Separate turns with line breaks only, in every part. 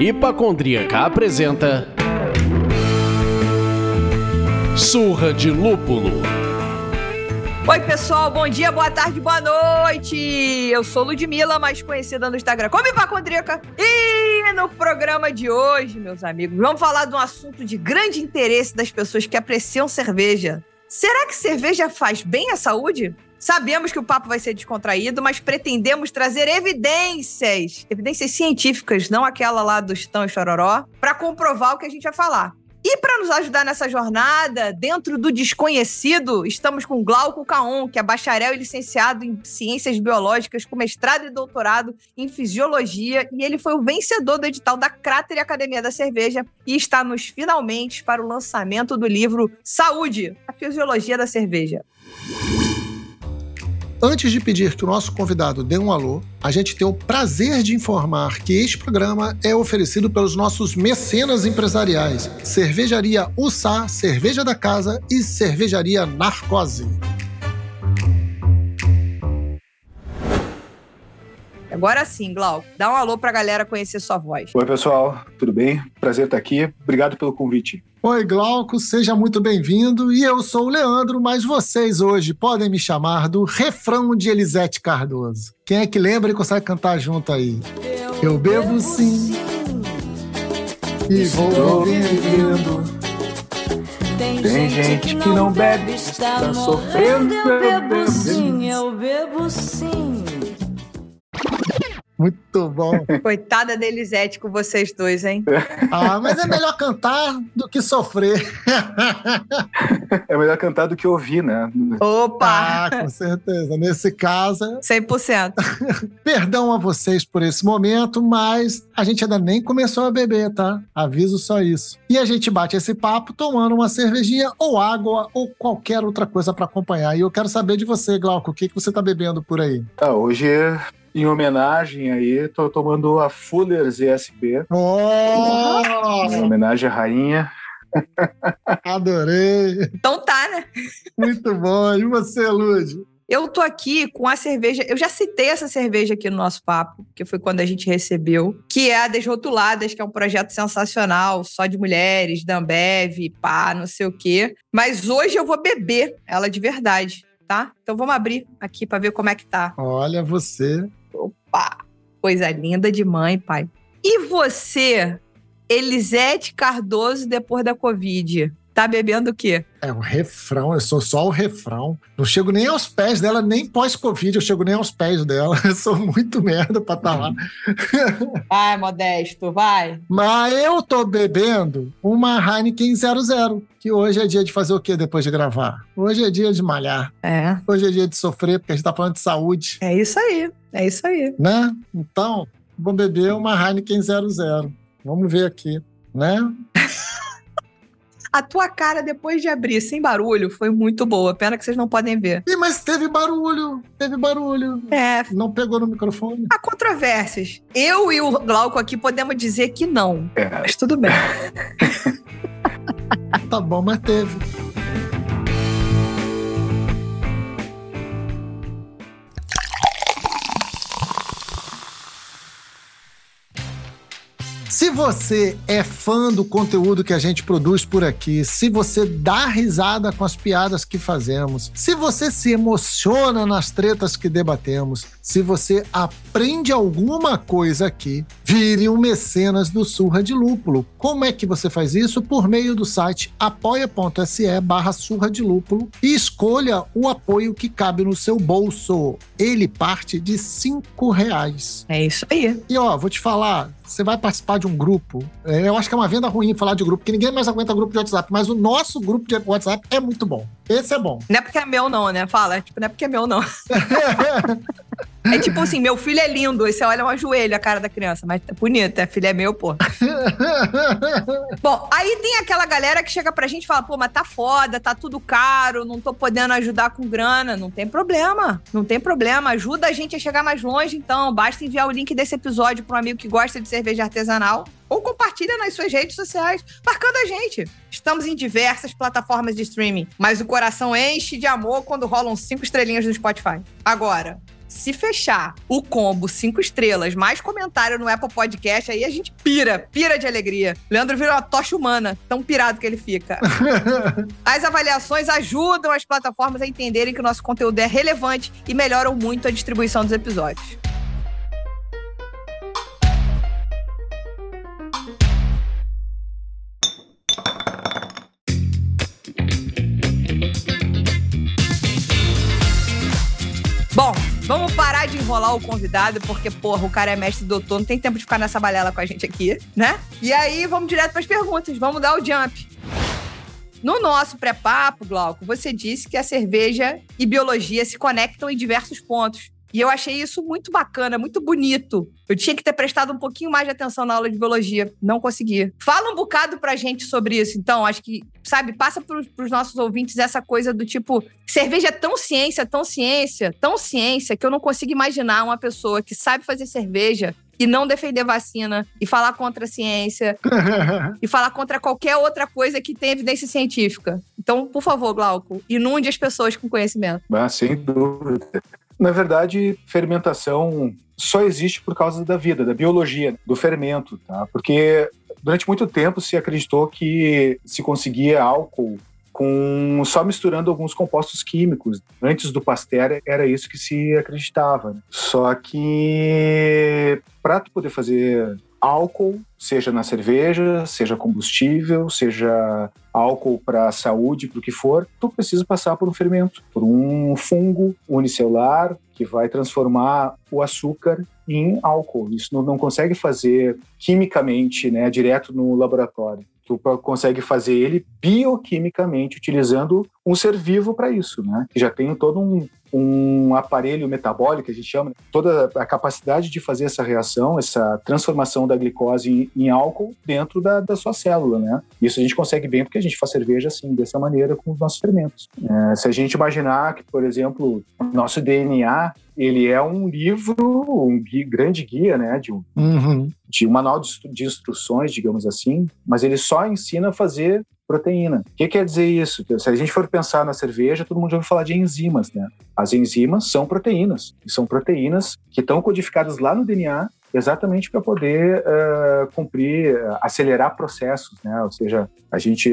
Hipacondríaca apresenta Surra de Lúpulo.
Oi, pessoal, bom dia, boa tarde, boa noite. Eu sou Ludmilla, mais conhecida no Instagram como Hipacondríaca. E no programa de hoje, meus amigos, vamos falar de um assunto de grande interesse das pessoas que apreciam cerveja. Será que cerveja faz bem à saúde? Sabemos que o papo vai ser descontraído, mas pretendemos trazer evidências, evidências científicas, não aquela lá do Estão e Chororó, para comprovar o que a gente vai falar. E para nos ajudar nessa jornada, dentro do desconhecido, estamos com Glauco Caon, que é bacharel e licenciado em Ciências Biológicas, com mestrado e doutorado em Fisiologia, e ele foi o vencedor do edital da Cráter Academia da Cerveja e está nos finalmente para o lançamento do livro Saúde, a Fisiologia da Cerveja.
Antes de pedir que o nosso convidado dê um alô, a gente tem o prazer de informar que este programa é oferecido pelos nossos mecenas empresariais: Cervejaria Ussá, Cerveja da Casa e Cervejaria Narcose.
Agora sim, Glauco, dá um alô pra galera conhecer sua voz.
Oi, pessoal, tudo bem? Prazer estar aqui. Obrigado pelo convite.
Oi, Glauco, seja muito bem-vindo. E eu sou o Leandro, mas vocês hoje podem me chamar do refrão de Elisete Cardoso. Quem é que lembra e consegue cantar junto aí? Eu bebo sim e vou bebendo.
Tem gente que não bebe, está sofrendo.
Eu bebo sim, eu bebo sim.
Muito bom.
Coitada da Elisete com vocês dois, hein?
Ah, mas é melhor cantar do que sofrer.
É melhor cantar do que ouvir, né?
Opa!
Ah, com certeza. Nesse caso,
100%.
perdão a vocês por esse momento, mas a gente ainda nem começou a beber, tá? Aviso só isso. E a gente bate esse papo tomando uma cervejinha ou água ou qualquer outra coisa para acompanhar. E eu quero saber de você, Glauco, o que, que você tá bebendo por aí?
Ah, hoje, em homenagem aí, tô tomando a Fuller's ESB,
Oh,
em homenagem à rainha.
adorei.
Então tá, né?
Muito bom. E você, Lud?
Eu tô aqui com a cerveja. Eu já citei essa cerveja aqui no nosso papo, que foi quando a gente recebeu, que é a Desrotuladas, que é um projeto sensacional, só de mulheres, da Ambev, pá, não sei o quê. Mas hoje eu vou beber ela de verdade, tá? Então vamos abrir aqui pra ver como é que tá.
Olha você.
Opa! Coisa linda de mãe, pai. E você, Elisete Cardoso, depois da Covid, tá bebendo o quê?
É um refrão, eu sou só o refrão. Não chego nem aos pés dela, nem pós-Covid, eu chego nem aos pés dela. Eu sou muito merda pra estar lá.
Vai, Modesto, vai.
Mas eu tô bebendo uma Heineken 00, que hoje é dia de fazer o quê depois de gravar? Hoje é dia de malhar.
É,
Hoje é dia de sofrer, porque a gente tá falando de saúde,
é isso aí. É isso aí.
né? Então, vou beber uma Heineken 00. Vamos ver aqui, né?
A tua cara depois de abrir sem barulho foi muito boa. Pena que vocês não podem ver.
Ih, mas teve barulho, teve barulho.
É,
Não pegou no microfone?
há controvérsias. Eu e o Glauco aqui podemos dizer que não.
É,
Mas tudo bem.
Tá bom, mas teve. Se você é fã do conteúdo que a gente produz por aqui, se você dá risada com as piadas que fazemos, se você se emociona nas tretas que debatemos, se você aprende alguma coisa aqui, vire um mecenas do Surra de Lúpulo. Como é que você faz isso? Por meio do site apoia.se barra surra de lúpulo e escolha o apoio que cabe no seu bolso. Ele parte de cinco reais.
É isso aí.
E ó, vou te falar, você vai participar de um grupo. é, Eu acho que é uma venda ruim falar de grupo, porque ninguém mais aguenta grupo de WhatsApp, mas o nosso grupo de WhatsApp é muito bom. Esse é bom.
Não é porque é meu, não, né? Fala. Tipo, não é porque é meu, não. É tipo assim, meu filho é lindo. Aí você olha um ajoelho a cara da criança, mas é bonito, é filho é meu, pô. Bom, aí tem aquela galera que chega pra gente e fala, pô, mas tá foda, tá tudo caro, não tô podendo ajudar com grana. Não tem problema, não tem problema. Ajuda a gente a chegar mais longe, então. Basta enviar o link desse episódio pra um amigo que gosta de cerveja artesanal. ou compartilha nas suas redes sociais, marcando a gente. Estamos em diversas plataformas de streaming, mas o coração enche de amor quando rolam cinco estrelinhas no Spotify. Agora, se fechar o combo cinco estrelas, mais comentário no Apple Podcast, aí a gente pira, pira de alegria. Leandro vira uma tocha humana, tão pirado que ele fica. As avaliações ajudam as plataformas a entenderem que o nosso conteúdo é relevante e melhoram muito a distribuição dos episódios. Vamos parar de enrolar o convidado, porque, porra, o cara é mestre doutor, não tem tempo de ficar nessa balela com a gente aqui, né? E aí, vamos direto para as perguntas, vamos dar o jump. No nosso pré-papo, Glauco, você disse que a cerveja e biologia se conectam em diversos pontos. E eu achei isso muito bacana, muito bonito. Eu tinha que ter prestado um pouquinho mais de atenção na aula de biologia. Não consegui. Fala um bocado pra gente sobre isso, então. Acho que, sabe, passa pros, pros nossos ouvintes essa coisa do tipo: cerveja é tão ciência, tão ciência, tão ciência, que eu não consigo imaginar uma pessoa que sabe fazer cerveja e não defender vacina e falar contra a ciência e falar contra qualquer outra coisa que tenha evidência científica. Então, por favor, Glauco, inunde as pessoas com conhecimento.
Ah, sem dúvida. Na verdade, fermentação só existe por causa da vida, da biologia, do fermento, tá? Porque durante muito tempo se acreditou que se conseguia álcool com só misturando alguns compostos químicos. Antes do Pasteur era isso que se acreditava. Né? Só que para poder fazer álcool, seja na cerveja, seja combustível, seja álcool para a saúde, para o que for, tu precisa passar por um fermento, por um fungo unicelular que vai transformar o açúcar em álcool. Isso não, não consegue fazer quimicamente, né, direto no laboratório. Tu consegue fazer ele bioquimicamente utilizando um ser vivo para isso, né? Que já tem todo um, um aparelho metabólico, que a gente chama, toda a capacidade de fazer essa reação, essa transformação da glicose em, em álcool dentro da, da, sua célula, né? Isso a gente consegue bem porque a gente faz cerveja assim, dessa maneira, com os nossos fermentos. É, se a gente imaginar que, por exemplo, o nosso DNA ele é um livro, um guia, grande guia, né, de um, uhum. de um manual de, de instruções, digamos assim, mas ele só ensina a fazer proteína. O que quer dizer isso? Se a gente for pensar na cerveja, todo mundo já ouviu falar de enzimas, né? As enzimas são proteínas, e são proteínas que estão codificadas lá no DNA exatamente para poder uh, cumprir, uh, acelerar processos, né? Ou seja, a gente,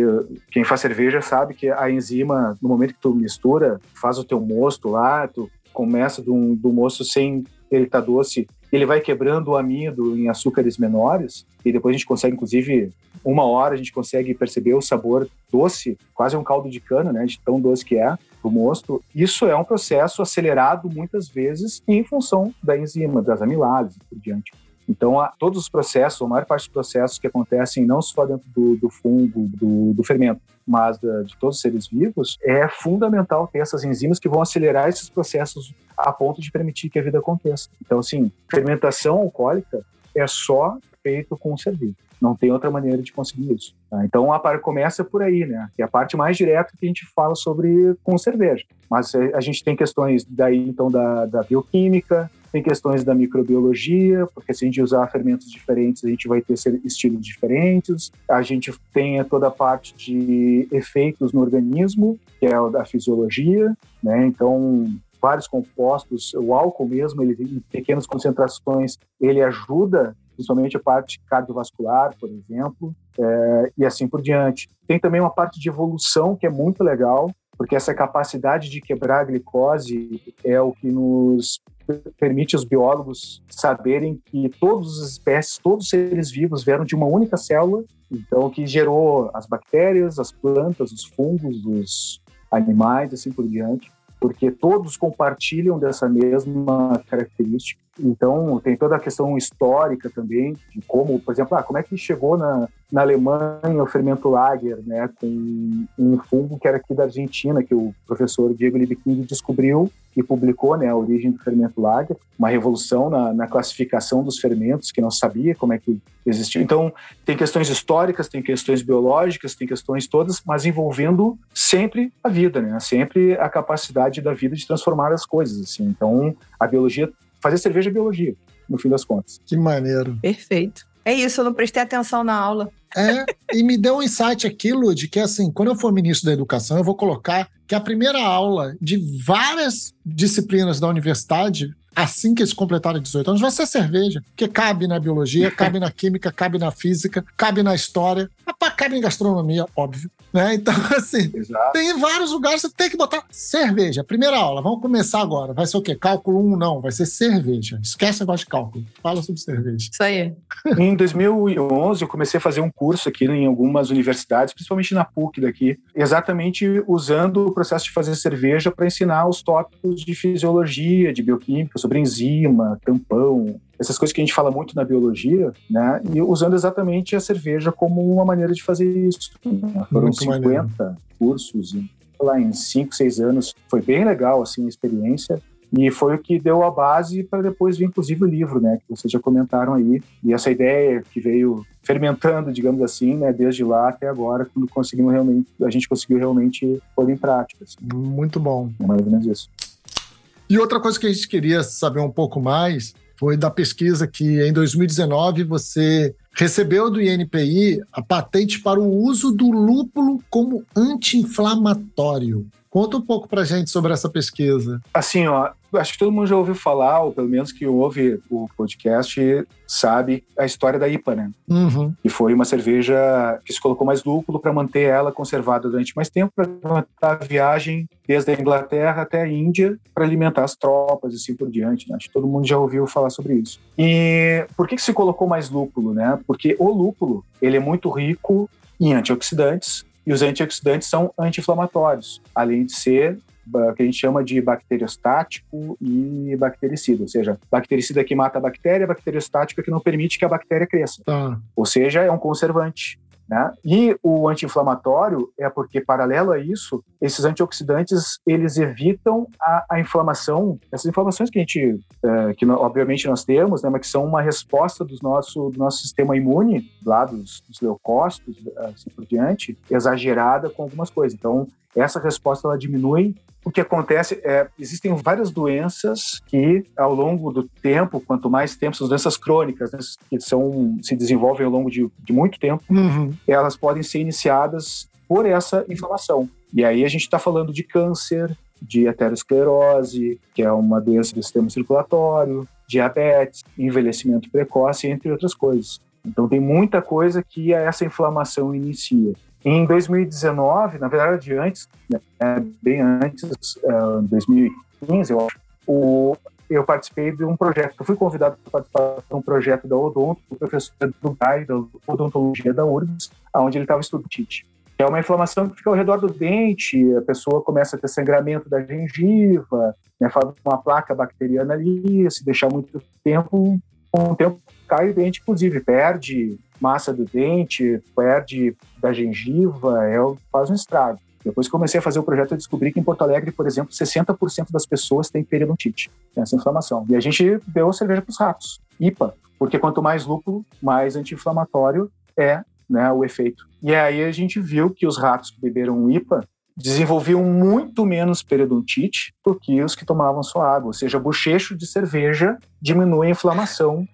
quem faz cerveja sabe que a enzima, no momento que tu mistura, faz o teu mosto lá, tu começa do, do moço sem ele tá doce, ele vai quebrando o amido em açúcares menores e depois a gente consegue, inclusive, uma hora a gente consegue perceber o sabor doce, quase um caldo de cana, né, de tão doce que é o mosto. Isso é um processo acelerado muitas vezes em função da enzima, das amilases e por diante. Então, a, todos os processos, a maior parte dos processos que acontecem não só dentro do, do fungo, do, do fermento, mas da, de todos os seres vivos, é fundamental ter essas enzimas que vão acelerar esses processos a ponto de permitir que a vida aconteça. Então, assim, fermentação alcoólica é só feito com o cerveja. Não tem outra maneira de conseguir isso. Tá? Então a parte começa por aí, né? Que é a parte mais direta que a gente fala sobre com cerveja. Mas a gente tem questões daí então da, da bioquímica, tem questões da microbiologia, porque se a gente usar fermentos diferentes, a gente vai ter estilos diferentes. A gente tem toda a parte de efeitos no organismo, que é a da fisiologia, né? Então, vários compostos, o álcool mesmo, ele em pequenas concentrações, ele ajuda principalmente a parte cardiovascular, por exemplo, é, e assim por diante. Tem também uma parte de evolução que é muito legal, porque essa capacidade de quebrar a glicose é o que nos permite os biólogos saberem que todas as espécies, todos os seres vivos vieram de uma única célula, então que gerou as bactérias, as plantas, os fungos, os animais, assim por diante porque todos compartilham dessa mesma característica. Então, tem toda a questão histórica também, de como, por exemplo, ah, como é que chegou na, na Alemanha o fermento Lager, né, com um fungo que era aqui da Argentina, que o professor Diego Liebknecht descobriu e publicou né, a origem do fermento Lager, uma revolução na, na, classificação dos fermentos, que não sabia como é que existiu. Então, tem questões históricas, tem questões biológicas, tem questões todas, mas envolvendo sempre a vida, né? sempre a capacidade da vida de transformar as coisas. Assim. Então, a biologia, fazer cerveja é biologia, no fim das contas.
Que maneiro.
Perfeito. É isso, eu não prestei atenção na aula.
É, e me deu um insight aquilo de que, assim, quando eu for ministro da educação, eu vou colocar que a primeira aula de várias disciplinas da universidade assim que eles completarem 18 anos, vai ser cerveja. Porque cabe na biologia, cabe na química, cabe na física, cabe na história, cabe em gastronomia, óbvio. Né? Então, assim,
Exato.
tem vários lugares que você tem que botar cerveja. Primeira aula, vamos começar agora. Vai ser o quê? Cálculo 1? Não, vai ser cerveja. Esquece o negócio de cálculo. Fala sobre cerveja.
Isso aí.
Em 2011, eu comecei a fazer um curso aqui em algumas universidades, principalmente na PUC daqui, exatamente usando o processo de fazer cerveja para ensinar os tópicos de fisiologia, de bioquímica, sobre enzima, tampão, essas coisas que a gente fala muito na biologia, né? E usando exatamente a cerveja como uma maneira de fazer isso. Né? Foram
Muito
50
maneiro.
cursos lá em 5, 6 anos. Foi bem legal assim a experiência. E foi o que deu a base para depois vir, inclusive, o livro, né? Que vocês já comentaram aí. E essa ideia que veio fermentando, digamos assim, né? Desde lá até agora, quando conseguimos realmente, a gente conseguiu realmente pôr em prática. Assim.
Muito bom.
É mais ou menos isso.
E outra coisa que a gente queria saber um pouco mais foi da pesquisa que em 2019 você recebeu do INPI a patente para o uso do lúpulo como anti-inflamatório. Conta um pouco pra gente sobre essa pesquisa.
Assim, ó, acho que todo mundo já ouviu falar, ou pelo menos que ouve o podcast, sabe a história da IPA, né?
Uhum.
Que foi uma cerveja que se colocou mais lúpulo para manter ela conservada durante mais tempo, para a viagem desde a Inglaterra até a Índia, para alimentar as tropas e assim por diante. Né? Acho que todo mundo já ouviu falar sobre isso. E por que, que se colocou mais lúpulo, né? Porque o lúpulo ele é muito rico em antioxidantes e os antioxidantes são anti-inflamatórios, além de ser que a gente chama de bacteriostático e bactericida, ou seja, bactericida que mata a bactéria, bacteriostática que não permite que a bactéria cresça.
Tá.
Ou seja, é um conservante. Né? E o anti-inflamatório é porque, paralelo a isso, esses antioxidantes eles evitam a, a inflamação, essas inflamações que a gente, é, que obviamente nós temos, né, mas que são uma resposta do nosso, do nosso sistema imune, lá dos, dos leucócitos, assim por diante, exagerada com algumas coisas. Então, essa resposta ela diminui o que acontece é existem várias doenças que ao longo do tempo, quanto mais tempo, são doenças crônicas, né, que são se desenvolvem ao longo de, de muito tempo,
Uhum.
elas podem ser iniciadas por essa inflamação. E aí a gente está falando de câncer, de aterosclerose, que é uma doença do sistema circulatório, diabetes, envelhecimento precoce, entre outras coisas. Então tem muita coisa que essa inflamação inicia. Em 2019, na verdade antes, né, bem antes, uh, 2015, eu acho, o, eu participei de um projeto, eu fui convidado para participar de um projeto da Odonto, do professor do GAI, da odontologia da URGS, onde ele estava estudando TIT. É uma inflamação que fica ao redor do dente, a pessoa começa a ter sangramento da gengiva, né, faz uma placa bacteriana ali, se deixar muito tempo, com o tempo cai o dente, inclusive, perde massa do dente, perde da gengiva, é, faz um estrago. Depois que comecei a fazer o projeto, eu descobri que em Porto Alegre, por exemplo, 60% das pessoas têm periodontite, tem essa inflamação. E a gente deu cerveja para os ratos, IPA, porque quanto mais lúpulo, mais anti-inflamatório é né, o efeito. E aí a gente viu que os ratos que beberam IPA desenvolviam muito menos periodontite do que os que tomavam só água. Ou seja, bochecho de cerveja diminui a inflamação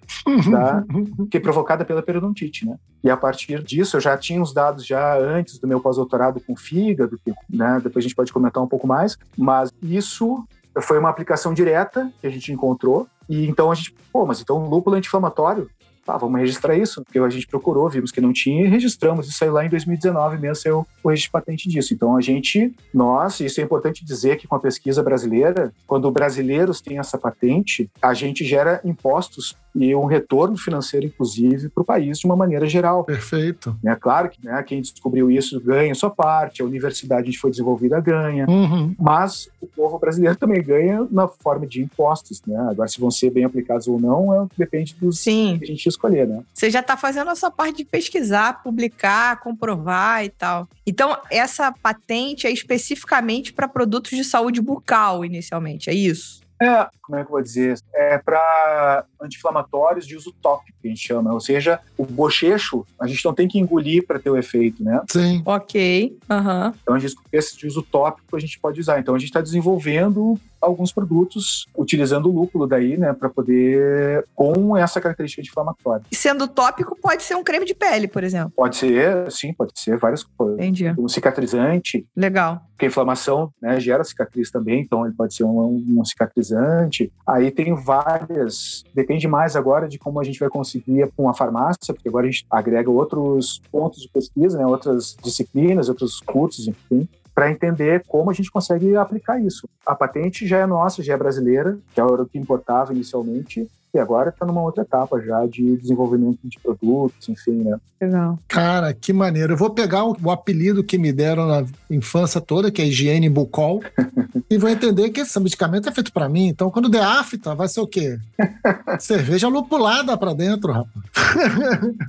da, que é provocada pela periodontite, né? E a partir disso, eu já tinha os dados já antes do meu pós-doutorado com fígado, né, depois a gente pode comentar um pouco mais, mas isso foi uma aplicação direta que a gente encontrou, e então a gente, pô, mas então lúpulo anti-inflamatório, tá, vamos registrar isso, porque a gente procurou, vimos que não tinha e registramos, isso aí lá em 2019 mesmo saiu o registro patente disso. Então a gente, nós, isso é importante dizer que com a pesquisa brasileira, quando brasileiros têm essa patente, a gente gera impostos e um retorno financeiro, inclusive, para o país de uma maneira geral.
Perfeito.
É claro que né, quem descobriu isso ganha sua parte, a universidade que foi desenvolvida ganha,
Uhum.
mas o povo brasileiro também ganha na forma de impostos. Né? Agora, se vão ser bem aplicados ou não, é, depende dos
Sim.
que a gente escolher. Né?
Você já está fazendo essa parte de pesquisar, publicar, comprovar e tal. Então, essa patente é especificamente para produtos de saúde bucal, inicialmente, é isso?
É, como é que eu vou dizer? É para anti-inflamatórios de uso tópico, que a gente chama. Ou seja, o bochecho, a gente não tem que engolir para ter o efeito, né?
Sim.
Ok. Aham.
Então, a gente, esse de uso tópico a gente pode usar. Então, a gente está desenvolvendo alguns produtos utilizando o lúpulo daí, né, para poder com essa característica inflamatória.
E sendo tópico, pode ser um creme de pele, por exemplo.
Pode ser, sim, pode ser várias coisas.
Entendi.
Um cicatrizante,
Legal.
porque a inflamação né, gera cicatriz também, então ele pode ser um, um cicatrizante. Aí tem várias, depende mais agora de como a gente vai conseguir com a farmácia, porque agora a gente agrega outros pontos de pesquisa, né, outras disciplinas, outros cursos, enfim, para entender como a gente consegue aplicar isso. A patente já é nossa, já é brasileira, que era o que importava inicialmente, e agora está numa outra etapa já de desenvolvimento de produtos, enfim, né?
Legal.
Cara, que maneiro. Eu vou pegar o, o apelido que me deram na infância toda, que é higiene bucol, e vou entender que esse medicamento é feito para mim. Então, quando der afta, vai ser o quê? Cerveja lupulada para dentro, rapaz.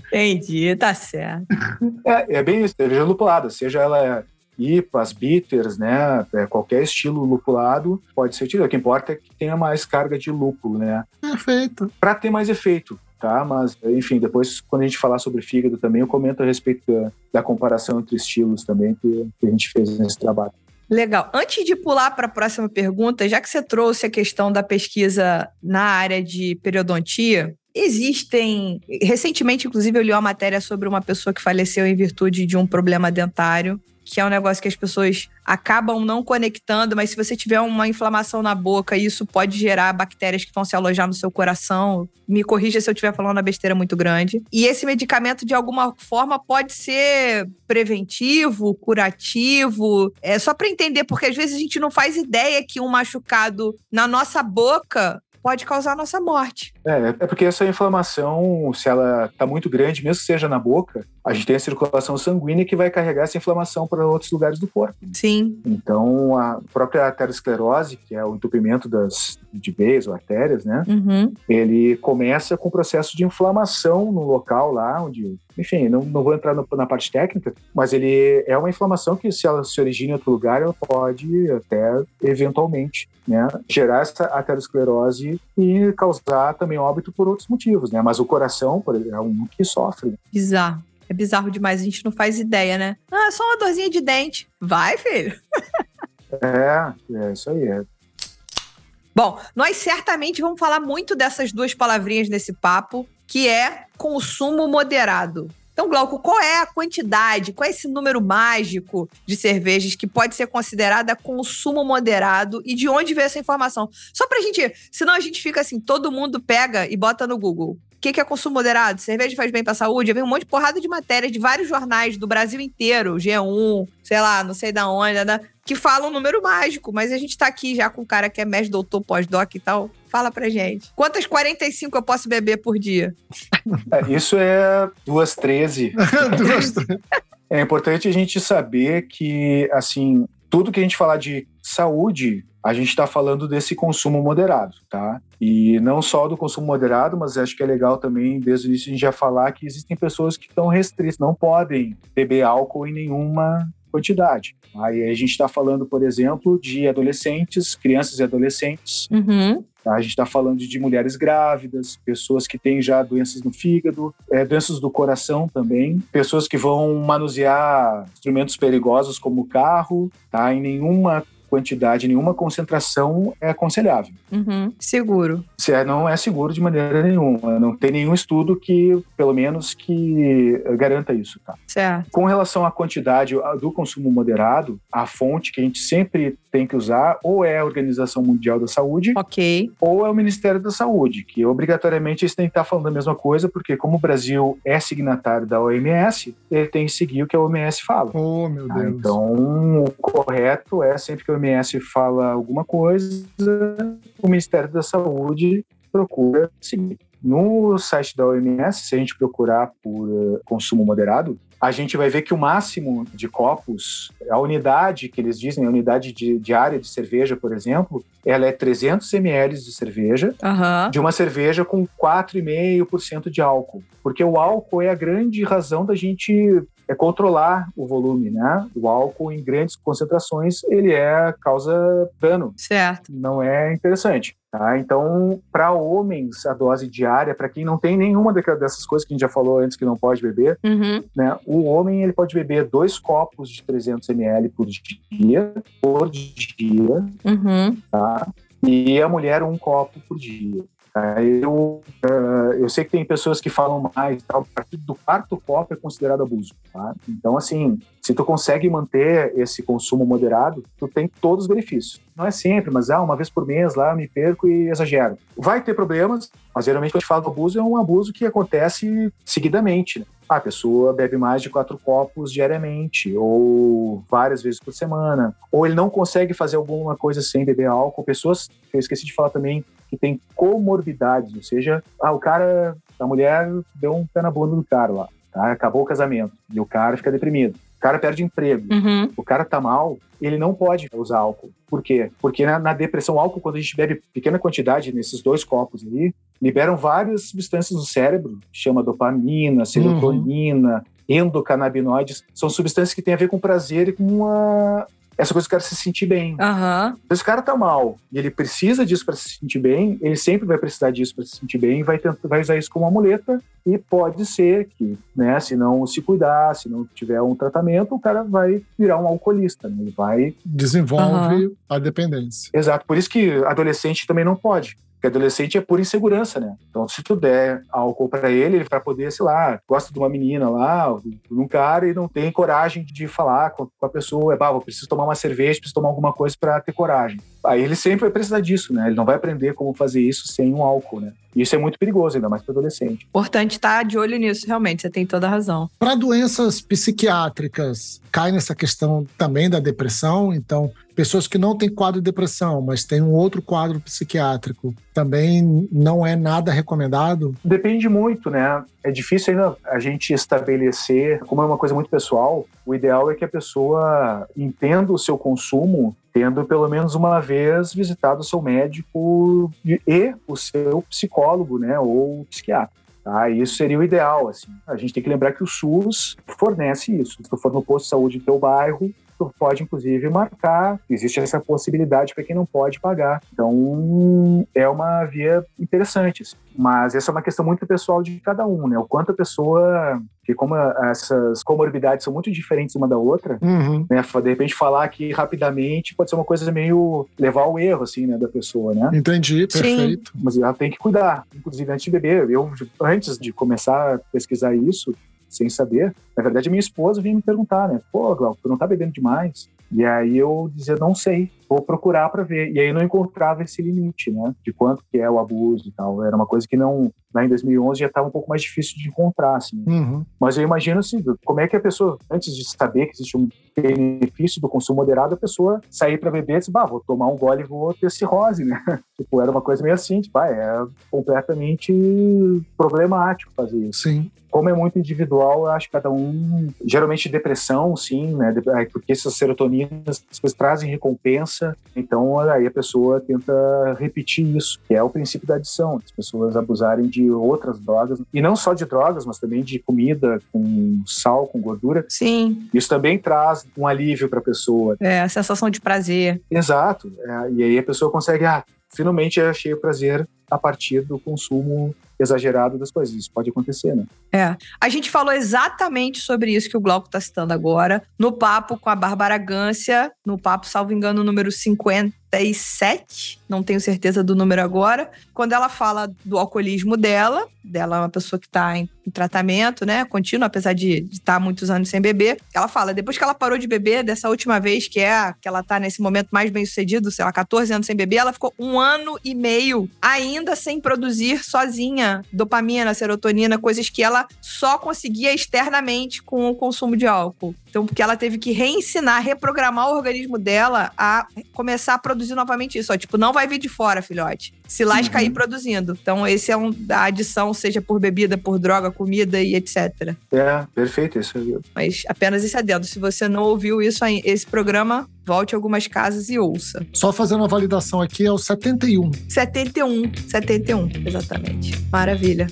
Entendi, tá certo.
É, é bem isso, cerveja lupulada, seja ela IPAs, bitters, né? é, qualquer estilo lupulado pode ser utilizado. O que importa é que tenha mais carga de lúpulo, né?
Perfeito.
Para ter mais efeito, tá? Mas, enfim, depois, quando a gente falar sobre fígado também, eu comento a respeito da, da comparação entre estilos também que, que a gente fez nesse trabalho.
Legal. Antes de pular para a próxima pergunta, já que você trouxe a questão da pesquisa na área de periodontia, existem. Recentemente, inclusive, eu li uma matéria sobre uma pessoa que faleceu em virtude de um problema dentário. Que é um negócio que as pessoas acabam não conectando, mas se você tiver uma inflamação na boca, isso pode gerar bactérias que vão se alojar no seu coração. Me corrija se eu estiver falando uma besteira muito grande. E esse medicamento, de alguma forma, pode ser preventivo, curativo. É só para entender, porque às vezes a gente não faz ideia que um machucado na nossa boca pode causar a nossa morte.
É, é porque essa inflamação, se ela está muito grande, mesmo que seja na boca, a gente tem a circulação sanguínea que vai carregar essa inflamação para outros lugares do corpo.
Sim.
Então, a própria arteriosclerose, que é o entupimento das de veias ou artérias, né?
Uhum.
Ele começa com o processo de inflamação no local lá onde, enfim, não, não vou entrar no- na parte técnica, mas ele é uma inflamação que se ela se origina em outro lugar, ela pode até eventualmente, né, gerar essa aterosclerose e causar também óbito por outros motivos, né? Mas o coração, por exemplo, é um que sofre.
Bizarro. É bizarro demais, a gente não faz ideia, né? Ah, só uma dorzinha de dente. Vai, filho.
É, é isso aí. É.
Bom, nós certamente vamos falar muito dessas duas palavrinhas nesse papo, que é consumo moderado. Então, Glauco, qual é a quantidade, qual é esse número mágico de cervejas que pode ser considerada consumo moderado e de onde veio essa informação? Só pra gente, senão a gente fica assim, todo mundo pega e bota no Google. O que que é consumo moderado? Cerveja faz bem pra saúde? Vem um monte de porrada de matérias de vários jornais do Brasil inteiro, G1, sei lá, não sei da onde, né, que falam um número mágico, mas a gente tá aqui já com um cara que é mestre, doutor, pós-doc e tal. Fala pra gente. Quantas 45 eu posso beber por dia?
É, isso é duas 13
Duas-
É importante a gente saber que, assim, tudo que a gente falar de saúde, a gente está falando desse consumo moderado, tá? E não só do consumo moderado, mas acho que é legal também, desde o início, a gente já falar que existem pessoas que estão restritas, não podem beber álcool em nenhuma quantidade. Aí a gente está falando, por exemplo, de adolescentes, crianças e adolescentes,
Uhum.
A gente está falando de mulheres grávidas, pessoas que têm já doenças no fígado, é, doenças do coração também, pessoas que vão manusear instrumentos perigosos como o carro, tá? Em nenhuma quantidade, nenhuma concentração é aconselhável.
Uhum. Seguro.
Se é, não é seguro de maneira nenhuma. Não tem nenhum estudo que, pelo menos, que garanta isso, tá?
Certo.
Com relação à quantidade ah, do consumo moderado, a fonte que a gente sempre tem que usar ou é a Organização Mundial da Saúde
Ok.
ou é o Ministério da Saúde, que obrigatoriamente eles têm que estar falando a mesma coisa, porque como o Brasil é signatário da OMS, ele tem que seguir o que a OMS fala.
Oh, meu
tá?
Deus.
Então, o correto é sempre que a OMS fala alguma coisa, o Ministério da Saúde procura seguir. No site da OMS, se a gente procurar por eh, consumo moderado, a gente vai ver que o máximo de copos, a unidade que eles dizem, a unidade de, diária de cerveja, por exemplo, ela é 300 ml de cerveja,
Aham.
de uma cerveja com 4,5% de álcool. Porque o álcool é a grande razão da gente é controlar o volume, né? O álcool em grandes concentrações, ele é causa dano,
Certo.
não é interessante. Tá? Então, para homens, a dose diária, para quem não tem nenhuma dessas coisas que a gente já falou antes que não pode beber,
Uhum.
né? O homem ele pode beber dois copos de 300 ml por dia, por dia,
Uhum.
tá? E a mulher um copo por dia. Eu, eh, eu sei que tem pessoas que falam mais, tal, a partir do quarto copo é considerado abuso. Tá? Então, assim, se tu consegue manter esse consumo moderado, tu tem todos os benefícios. Não é sempre, mas ah, uma vez por mês lá me perco e exagero. Vai ter problemas, mas geralmente quando a gente fala do abuso, é um abuso que acontece seguidamente. né? Ah, a pessoa bebe mais de quatro copos diariamente, ou várias vezes por semana, ou ele não consegue fazer alguma coisa sem beber álcool. Pessoas, eu esqueci de falar também, que têm comorbidades, ou seja, ah, o cara, a mulher deu um pé na bunda do cara lá, tá? acabou o casamento, e o cara fica deprimido. O cara perde emprego,
Uhum.
o cara tá mal, ele não pode usar álcool. Por quê? Porque na, na depressão, o álcool, quando a gente bebe pequena quantidade nesses dois copos aí, liberam várias substâncias no cérebro, chama dopamina, serotonina, endocannabinoides, são substâncias que têm a ver com prazer e com a... essa coisa do cara se sentir bem.
Aham.
Se esse cara tá mal e ele precisa disso para se sentir bem, ele sempre vai precisar disso para se sentir bem e vai, tentar, vai usar isso como uma muleta. E pode ser que, né, se não se cuidar, se não tiver um tratamento, o cara vai virar um alcoolista. Né? Ele vai.
Desenvolve a dependência.
Exato. Por isso que adolescente também não pode. Porque adolescente é por insegurança, né? Então, se tu der álcool para ele, ele vai poder, sei lá, gosta de uma menina lá, de um cara, e não tem coragem de falar com a pessoa, é, bah, preciso tomar uma cerveja, preciso tomar alguma coisa para ter coragem. Aí ele sempre vai precisar disso, né? Ele não vai aprender como fazer isso sem um álcool, né? E isso é muito perigoso, ainda mais para adolescente.
Importante estar de olho nisso, realmente. Você tem toda a razão.
Para doenças psiquiátricas, cai nessa questão também da depressão. Então, pessoas que não têm quadro de depressão, mas têm um outro quadro psiquiátrico, também não é nada recomendado.
Depende muito, né? É difícil ainda a gente estabelecer, como é uma coisa muito pessoal, o ideal é que a pessoa entenda o seu consumo tendo pelo menos uma vez visitado o seu médico e o seu psicólogo, né, ou psiquiatra. Tá? Isso seria o ideal, assim. A gente tem que lembrar que o SUS fornece isso. Se tu for no posto de saúde do teu bairro, tu pode inclusive marcar. Existe essa possibilidade para quem não pode pagar. Então é uma via interessante. assim. Mas essa é uma questão muito pessoal de cada um, né? O quanto a pessoa, que como essas comorbidades são muito diferentes uma da outra,
Uhum.
né? De repente falar aqui rapidamente pode ser uma coisa meio levar ao erro, assim, né, da pessoa, né?
Entendi,
Sim.
perfeito.
Mas ela tem que cuidar, inclusive antes de beber. Eu, antes de começar a pesquisar isso, sem saber, na verdade, minha esposa vinha me perguntar, né? Pô, Glauco, tu não tá bebendo demais? E aí eu dizia, não sei, vou procurar para ver. E aí não encontrava esse limite, né? De quanto que é o abuso e tal. Era uma coisa que não, lá em 2011 já estava um pouco mais difícil de encontrar, assim.
Uhum.
Mas eu imagino assim, como é que a pessoa, antes de saber que existe um benefício do consumo moderado, a pessoa sair para beber e dizer, bah, vou tomar um gole e vou ter cirrose, né? tipo, era uma coisa meio assim, tipo, ah, é completamente problemático fazer isso.
Sim.
Como é muito individual, eu acho que cada um. Geralmente depressão, sim, né? Porque essas serotoninas as coisas trazem recompensa. Então aí a pessoa tenta repetir isso, que é o princípio da adição. As pessoas abusarem de outras drogas. E não só de drogas, mas também de comida com sal, com gordura.
Sim.
Isso também traz um alívio para a pessoa.
É, a sensação de prazer.
Exato. É, e aí a pessoa consegue, ah, finalmente eu achei o prazer a partir do consumo exagerado das coisas. Isso pode acontecer, né?
É. A gente falou exatamente sobre isso que o Glauco está citando agora, no papo com a Bárbara Gância, no papo, salvo engano, número 57, não tenho certeza do número agora, quando ela fala do alcoolismo dela, dela é uma pessoa que está em, tratamento, né, contínuo, apesar de estar há muitos anos sem beber, ela fala, depois que ela parou de beber, dessa última vez, que é que ela tá nesse momento mais bem sucedido, sei lá, 14 anos sem beber, ela ficou um ano e meio ainda sem produzir sozinha dopamina, serotonina, coisas que ela só conseguia externamente com o consumo de álcool. Então, porque ela teve que reensinar, reprogramar o organismo dela a começar a produzir novamente isso. Ó, tipo, não vai vir de fora, filhote. Se lasca aí produzindo. Então, esse é um da adição, seja por bebida, por droga, comida e etc.
É, perfeito. Isso aí.
Mas apenas esse adendo. Se você não ouviu isso, aí, esse programa, volte a algumas casas e ouça.
Só fazendo a validação aqui é o 71.
71. 71, exatamente. Maravilha.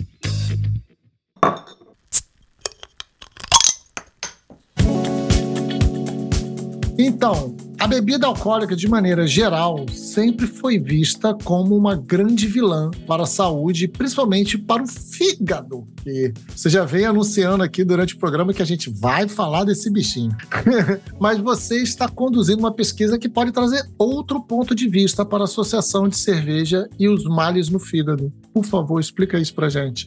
Então, a bebida alcoólica, de maneira geral, sempre foi vista como uma grande vilã para a saúde, principalmente para o fígado. E você já vem anunciando aqui durante o programa que a gente vai falar desse bichinho. Mas você está conduzindo uma pesquisa que pode trazer outro ponto de vista para a associação de cerveja e os males no fígado. Por favor, explica isso pra gente.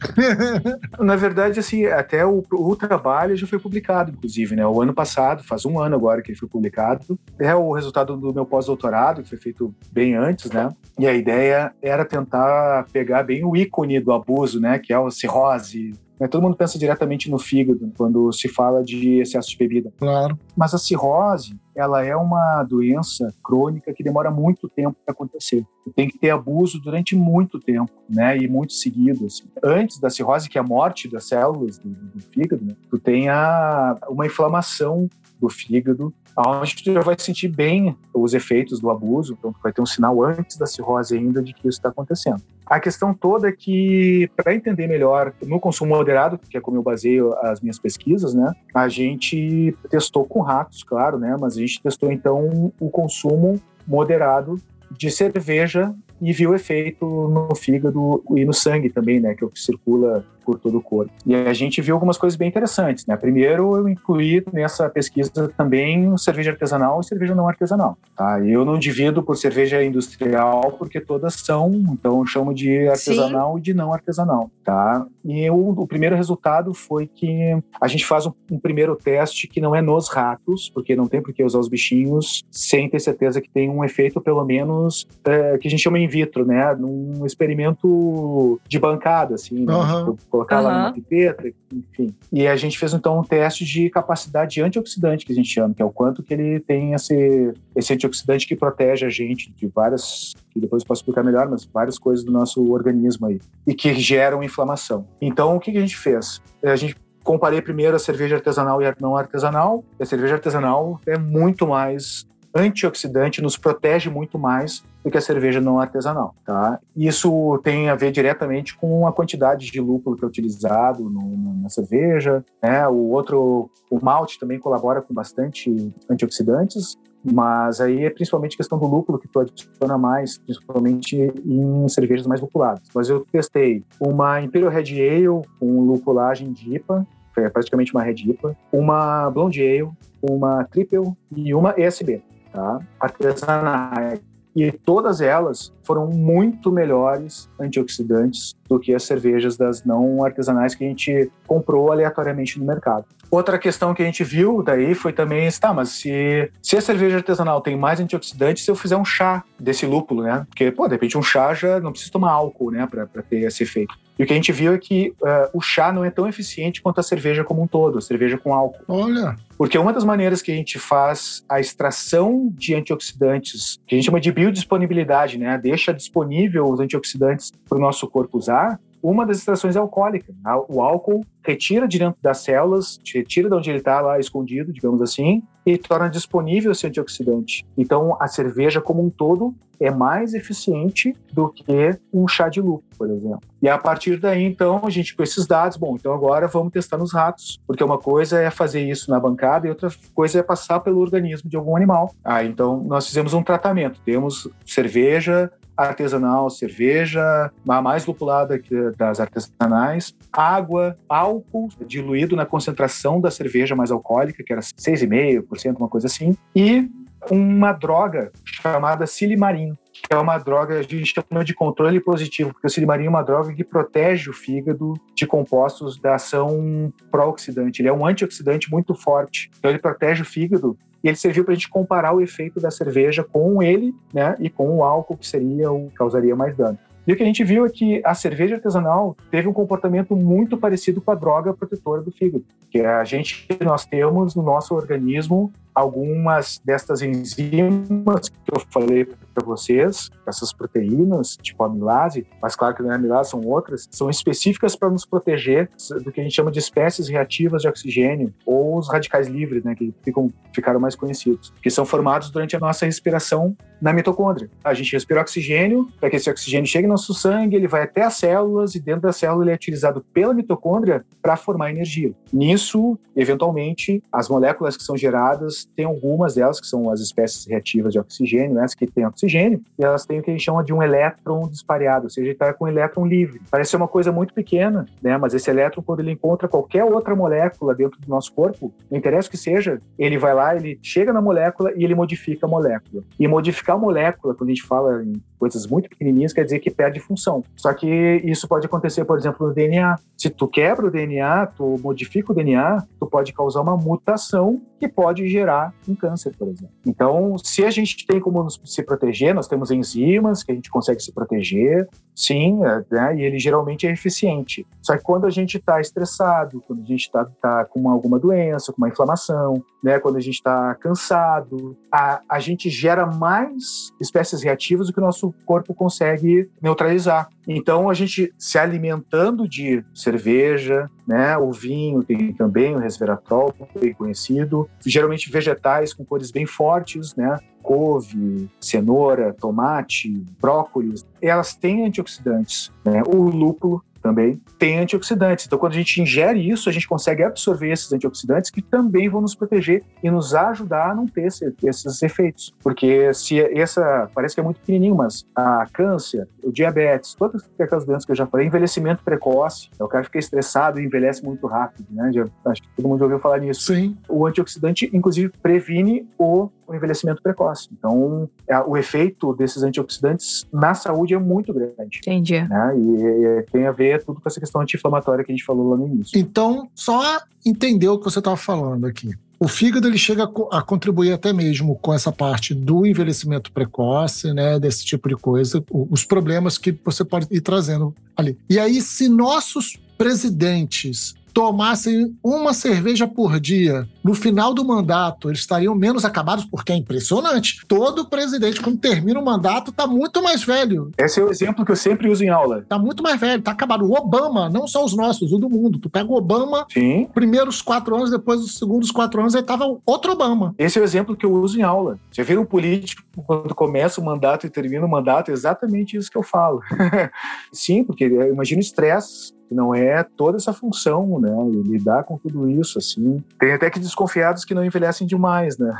Na verdade, assim, até o, o, trabalho já foi publicado, inclusive, né? O ano passado, faz um ano agora que ele foi publicado. É o resultado do meu pós-doutorado, que foi feito bem antes, né? E a ideia era tentar pegar bem o ícone do abuso, né? Que é a cirrose, né? Todo mundo pensa diretamente no fígado quando se fala de excesso de bebida.
Claro.
Mas a cirrose, ela é uma doença crônica que demora muito tempo para acontecer. Tem que ter abuso durante muito tempo, né? E muito seguido. Assim. Antes da cirrose, que é a morte das células do, do fígado, né? tu tem a, uma inflamação do fígado onde tu já vai sentir bem os efeitos do abuso, então tu vai ter um sinal antes da cirrose ainda de que isso está acontecendo. A questão toda é que, para entender melhor, no consumo moderado, que é como eu baseio as minhas pesquisas, né, a gente testou com ratos, claro, né, mas a gente testou então o consumo moderado de cerveja e viu efeito no fígado e no sangue também, né, que é o que circula por todo o corpo. E a gente viu algumas coisas bem interessantes, né? Primeiro, eu incluí nessa pesquisa também cerveja artesanal e cerveja não artesanal, tá? Eu não divido por cerveja industrial porque todas são, então eu chamo de artesanal Sim. e de não artesanal, tá? E o, o primeiro resultado foi que a gente faz um, um, primeiro teste que não é nos ratos, porque não tem por que usar os bichinhos sem ter certeza que tem um efeito, pelo menos, é, que a gente chama in vitro, né? Num experimento de bancada, assim, né? Uhum colocar uhum. lá numa pipeta, enfim. E a gente fez então um teste de capacidade antioxidante, que a gente chama, que é o quanto que ele tem esse, esse antioxidante que protege a gente de várias, que depois eu posso explicar melhor, mas várias coisas do nosso organismo aí, e que geram inflamação. Então, o que, que a gente fez? A gente comparei primeiro a cerveja artesanal e a não artesanal. A cerveja artesanal é muito mais antioxidante, nos protege muito mais do que a cerveja não artesanal, tá? Isso tem a ver diretamente com a quantidade de lúpulo que é utilizado no, na cerveja, né? O outro, o malte também colabora com bastante antioxidantes, mas aí é principalmente questão do lúpulo que tu adiciona mais, principalmente em cervejas mais lupuladas. Mas eu testei uma Imperial Red Ale com lupulagem de IPA, praticamente uma Red IPA, uma Blonde Ale, uma Triple e uma ESB tá? artesanais. E todas elas foram muito melhores antioxidantes do que as cervejas das não artesanais que a gente comprou aleatoriamente no mercado. Outra questão que a gente viu daí foi também, tá, mas se, se a cerveja artesanal tem mais antioxidantes, se eu fizer um chá desse lúpulo, né? Porque, pô, de repente um chá já não precisa tomar álcool, né, para ter esse efeito. E o que a gente viu é que uh, o chá não é tão eficiente quanto a cerveja como um todo, a cerveja com álcool.
Olha!
Porque uma das maneiras que a gente faz a extração de antioxidantes, que a gente chama de biodisponibilidade, né? Deixa disponível os antioxidantes para o nosso corpo usar, uma das extrações é alcoólica. O álcool retira de dentro das células, retira de onde ele está lá escondido, digamos assim, e torna disponível esse antioxidante. Então, a cerveja como um todo é mais eficiente do que um chá de lúpulo, por exemplo. E a partir daí, então, a gente com esses dados, bom, então agora vamos testar nos ratos, porque uma coisa é fazer isso na bancada e outra coisa é passar pelo organismo de algum animal. Ah, então nós fizemos um tratamento. Temos cerveja, artesanal, cerveja, a mais lupulada das artesanais, água, álcool diluído na concentração da cerveja mais alcoólica, que era 6,5%, uma coisa assim, e uma droga chamada silimarim, que é uma droga a gente chama de controle positivo, porque o silimarim é uma droga que protege o fígado de compostos da ação pró-oxidante. Ele é um antioxidante muito forte, então ele protege o fígado e ele serviu para a gente comparar o efeito da cerveja com ele, né, e com o álcool que seria o que causaria mais dano. E o que a gente viu é que a cerveja artesanal teve um comportamento muito parecido com a droga protetora do fígado, que a gente nós temos no nosso organismo algumas destas enzimas que eu falei para vocês, essas proteínas, tipo amilase, mas claro que não é amilase, são outras, são específicas para nos proteger do que a gente chama de espécies reativas de oxigênio, ou os radicais livres, né, que ficam, ficaram mais conhecidos, que são formados durante a nossa respiração na mitocôndria. A gente respira oxigênio, para que esse oxigênio chegue no nosso sangue, ele vai até as células e dentro da célula ele é utilizado pela mitocôndria para formar energia. Nisso, eventualmente, as moléculas que são geradas tem algumas delas que são as espécies reativas de oxigênio, essas que têm oxigênio, e elas têm o que a gente chama de um elétron dispareado, ou seja, ele está com um elétron livre. Parece ser uma coisa muito pequena, né? Mas esse elétron, quando ele encontra qualquer outra molécula dentro do nosso corpo, não interessa o que seja, ele vai lá, ele chega na molécula e ele modifica a molécula. E modificar a molécula, quando a gente fala em coisas muito pequenininhas, quer dizer que perde função. Só que isso pode acontecer, por exemplo, no DNA. Se tu quebra o DNA, tu modifica o DNA, tu pode causar uma mutação que pode gerar um câncer, por exemplo. Então, se a gente tem como nos, se proteger, nós temos enzimas que a gente consegue se proteger, sim, é, né, e ele geralmente é eficiente. Só que quando a gente está estressado, quando a gente está tá com alguma doença, com uma inflamação, né, quando a gente está cansado, a, a gente gera mais espécies reativas do que o nosso corpo consegue neutralizar. Então, a gente se alimentando de cerveja, né, o vinho tem também o resveratrol, bem conhecido, geralmente vegetais com cores bem fortes, né, couve, cenoura, tomate, brócolis, elas têm antioxidantes, né? O lúpulo também tem antioxidantes. Então, quando a gente ingere isso, a gente consegue absorver esses antioxidantes que também vão nos proteger e nos ajudar a não ter esse, esses efeitos. Porque se essa parece que é muito pequenininho, mas a câncer, o diabetes, todas aquelas doenças que eu já falei, envelhecimento precoce, o cara fica estressado e envelhece muito rápido, né? Já, acho que todo mundo já ouviu falar nisso.
Sim.
O antioxidante, inclusive, previne o o envelhecimento precoce. Então, é, o efeito desses antioxidantes na saúde é muito grande.
Entendi.
Né? E, e, tem a ver tudo com essa questão anti-inflamatória que a gente falou lá no início.
Então, só entender o que você estava falando aqui. O fígado ele chega a, contribuir até mesmo com essa parte do envelhecimento precoce, né, desse tipo de coisa, os problemas que você pode ir trazendo ali. E aí, se nossos presidentes tomassem uma cerveja por dia no final do mandato, eles estariam menos acabados, porque é impressionante. Todo presidente, quando termina o mandato, está muito mais velho.
Esse é o exemplo que eu sempre uso em aula.
Está muito mais velho, está acabado. O Obama, não só os nossos, o do mundo. Tu pega o Obama,
Sim.
primeiros quatro anos, depois dos segundos quatro anos, aí tava outro Obama.
Esse é o exemplo que eu uso em aula. Você vê um político, quando começa o mandato e termina o mandato, é exatamente isso que eu falo. Sim, porque imagina o estresse que não é toda essa função, né? E lidar com tudo isso, assim. Tem até que desconfiados que não envelhecem demais, né?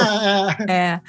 é.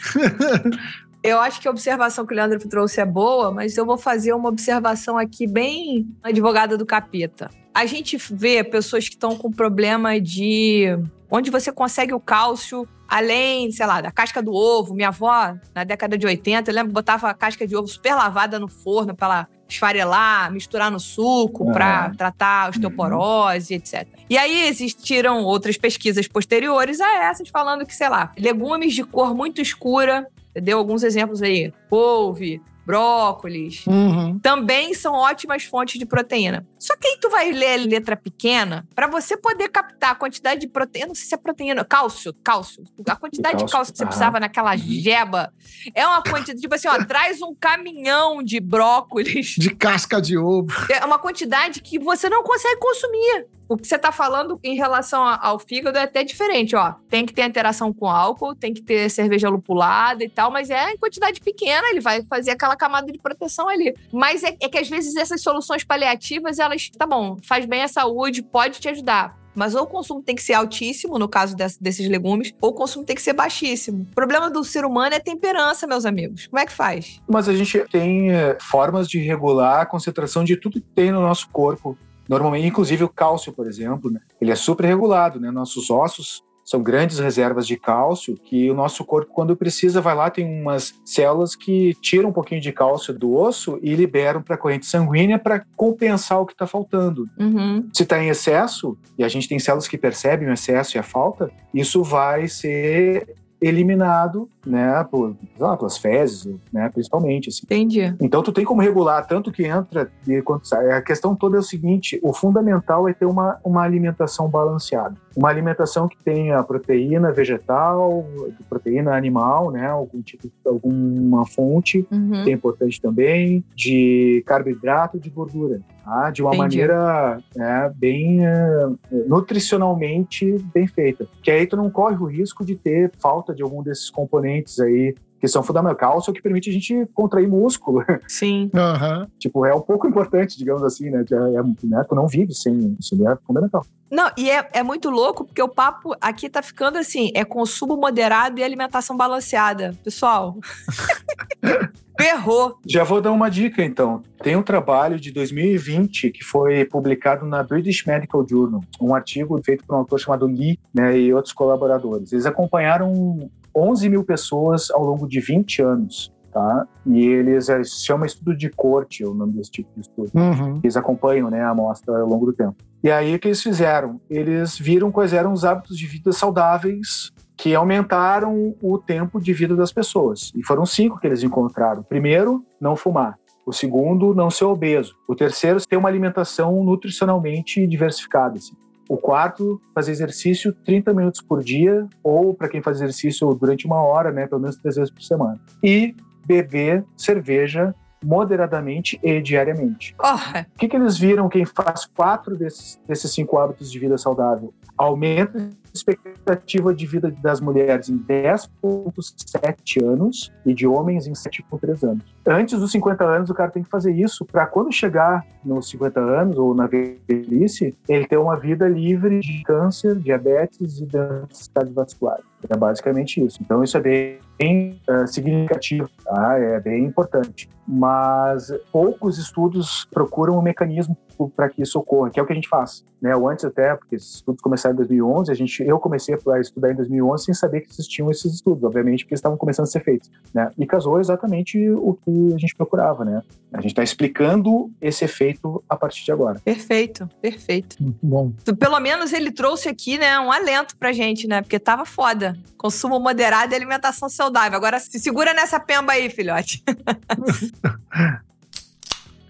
Eu acho que a observação que o Leandro trouxe é boa, mas eu vou fazer uma observação aqui bem advogada do capeta. A gente vê pessoas que estão com problema de onde você consegue o cálcio além, sei lá, da casca do ovo. Minha avó, na década de 80, eu lembro botava a casca de ovo super lavada no forno para ela esfarelar, misturar no suco uhum. para tratar osteoporose, uhum. etc. E aí existiram outras pesquisas posteriores a essas falando que, sei lá, legumes de cor muito escura, deu alguns exemplos aí, couve, brócolis,
uhum.
também são ótimas fontes de proteína. Só que aí tu vai ler a letra pequena para você poder captar a quantidade de proteína, não sei se é proteína, cálcio, cálcio. A quantidade cálcio. de cálcio que você precisava naquela uhum. jeba é uma quantidade, tipo assim, ó, traz um caminhão de brócolis.
De casca de ovo.
É uma quantidade que você não consegue consumir o que você está falando em relação ao fígado é até diferente, ó. Tem que ter interação com álcool, tem que ter cerveja lupulada e tal, mas é em quantidade pequena, ele vai fazer aquela camada de proteção ali. Mas é, é que às vezes essas soluções paliativas, elas, tá bom, faz bem à saúde, pode te ajudar. Mas ou o consumo tem que ser altíssimo, no caso desses legumes, ou o consumo tem que ser baixíssimo. O problema do ser humano é temperança, meus amigos. Como é que faz?
Mas a gente tem é, formas de regular a concentração de tudo que tem no nosso corpo Normalmente, inclusive o cálcio, por exemplo, né? ele é super regulado, né? Nossos ossos são grandes reservas de cálcio que o nosso corpo, quando precisa, vai lá, tem umas células que tiram um pouquinho de cálcio do osso e liberam para a corrente sanguínea para compensar o que está faltando.
Uhum.
Se está em excesso, e a gente tem células que percebem o excesso e a falta, isso vai ser eliminado, né, por, lá, pelas fezes, né, principalmente. Assim.
Entendi.
Então tu tem como regular tanto que entra e quanto sai. A questão toda é o seguinte: o fundamental é ter uma, uma alimentação balanceada, uma alimentação que tenha proteína vegetal, proteína animal, né, algum tipo, alguma fonte,
uhum.
que é importante também, de carboidrato, de gordura tá? de uma Entendi. maneira né, bem uh, nutricionalmente bem feita. Que aí tu não corre o risco de ter falta de algum desses componentes aí que são fundamentais. Cálcio é que permite a gente contrair músculo.
Sim.
Aham.
tipo, é um pouco importante, digamos assim, né? É, é, né? Tu não vive sem isso, é fundamental.
Não, e é, é muito louco porque o papo aqui tá ficando assim: é consumo moderado e alimentação balanceada. Pessoal. Ferrou.
Já vou dar uma dica, então. Tem um trabalho de 2020 que foi publicado na British Medical Journal, um artigo feito por um autor chamado Lee né, e outros colaboradores. Eles acompanharam 11 mil pessoas ao longo de 20 anos. Tá? E eles é, se chama estudo de corte, o nome desse tipo de estudo.
Uhum.
Eles acompanham né, a amostra ao longo do tempo. E aí o que eles fizeram? Eles viram quais eram os hábitos de vida saudáveis que aumentaram o tempo de vida das pessoas. E foram cinco que eles encontraram. Primeiro, não fumar. O segundo, não ser obeso. O terceiro, ter uma alimentação nutricionalmente diversificada. Assim. O quarto, fazer exercício 30 minutos por dia, ou para quem faz exercício durante uma hora, né, pelo menos três vezes por semana. E beber cerveja moderadamente e diariamente.
Porra.
O que, que eles viram quem faz quatro desses, desses cinco hábitos de vida saudável? Aumenta expectativa de vida das mulheres em 10,7 anos e de homens em 7,3 anos. Antes dos 50 anos, o cara tem que fazer isso para quando chegar nos 50 anos ou na velhice, ele ter uma vida livre de câncer, diabetes e doenças cardiovasculares. É basicamente isso. Então, isso é bem, bem uh, significativo, tá? é bem importante. Mas poucos estudos procuram um mecanismo para que isso ocorra, que é o que a gente faz. Né? O antes até, porque esses estudos começaram em 2011, a gente, eu comecei a estudar em 2011 sem saber que existiam esses estudos, obviamente, porque eles estavam começando a ser feitos. Né? E casou exatamente o que a gente procurava. Né? A gente está explicando esse efeito a partir de agora.
Perfeito, perfeito.
Muito bom.
Pelo menos ele trouxe aqui, né, um alento pra gente, né? Porque tava foda. Consumo moderado e alimentação saudável. Agora se segura nessa pemba aí, filhote.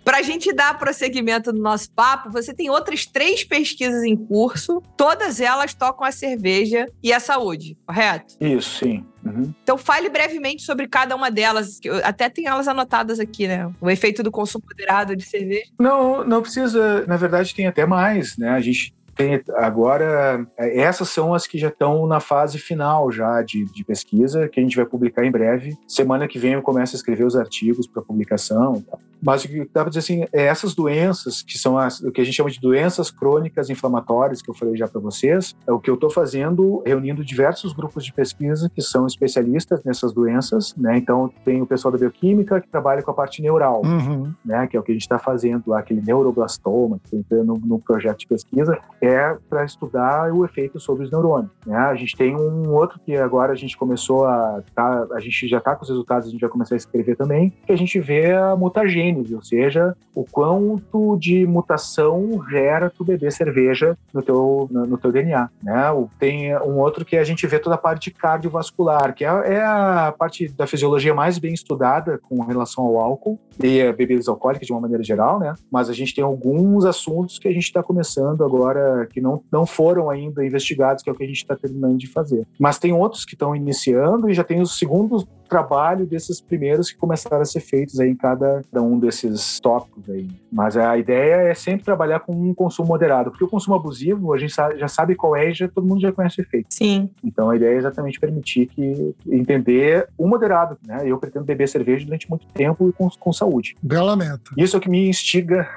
Para a gente dar prosseguimento no nosso papo, você tem outras três pesquisas em curso, todas elas tocam a cerveja e a saúde, correto?
Isso, sim. Uhum.
Então fale brevemente sobre cada uma delas, que até tem elas anotadas aqui, né? O efeito do consumo moderado de cerveja.
Não, não precisa. Na verdade, tem até mais, né? A gente tem agora essas são as que já estão na fase final já de, de, pesquisa que a gente vai publicar em breve. Semana que vem eu começo a escrever os artigos para publicação mas o que dá para dizer assim é essas doenças que são as, o que a gente chama de doenças crônicas inflamatórias que eu falei já para vocês é o que eu estou fazendo reunindo diversos grupos de pesquisa que são especialistas nessas doenças né? Então tem o pessoal da bioquímica que trabalha com a parte neural
Uhum.
né? Que é o que a gente está fazendo lá aquele neuroblastoma que tem no, no projeto de pesquisa é para estudar o efeito sobre os neurônios. Né? A gente tem um outro que agora a gente começou a tá, a gente já está com os resultados, a gente vai começar a escrever também, que a gente vê a mutagênese, ou seja, o quanto de mutação gera tu beber cerveja no teu, no, no teu DNA. Né? Tem um outro que a gente vê toda a parte cardiovascular, que é, é a parte da fisiologia mais bem estudada com relação ao álcool e a bebidas alcoólicas de uma maneira geral, né? Mas a gente tem alguns assuntos que a gente está começando agora que não, não foram ainda investigados, que é o que a gente está terminando de fazer. Mas tem outros que estão iniciando e já tem o segundo trabalho desses primeiros que começaram a ser feitos aí em cada um desses tópicos aí. Mas a ideia é sempre trabalhar com um consumo moderado, porque o consumo abusivo, a gente já sabe qual é e já, todo mundo já conhece o efeito.
Sim.
Então a ideia é exatamente permitir que entender o moderado, né? Eu pretendo beber cerveja durante muito tempo e com, com saúde.
Belamento.
Isso é o que me instiga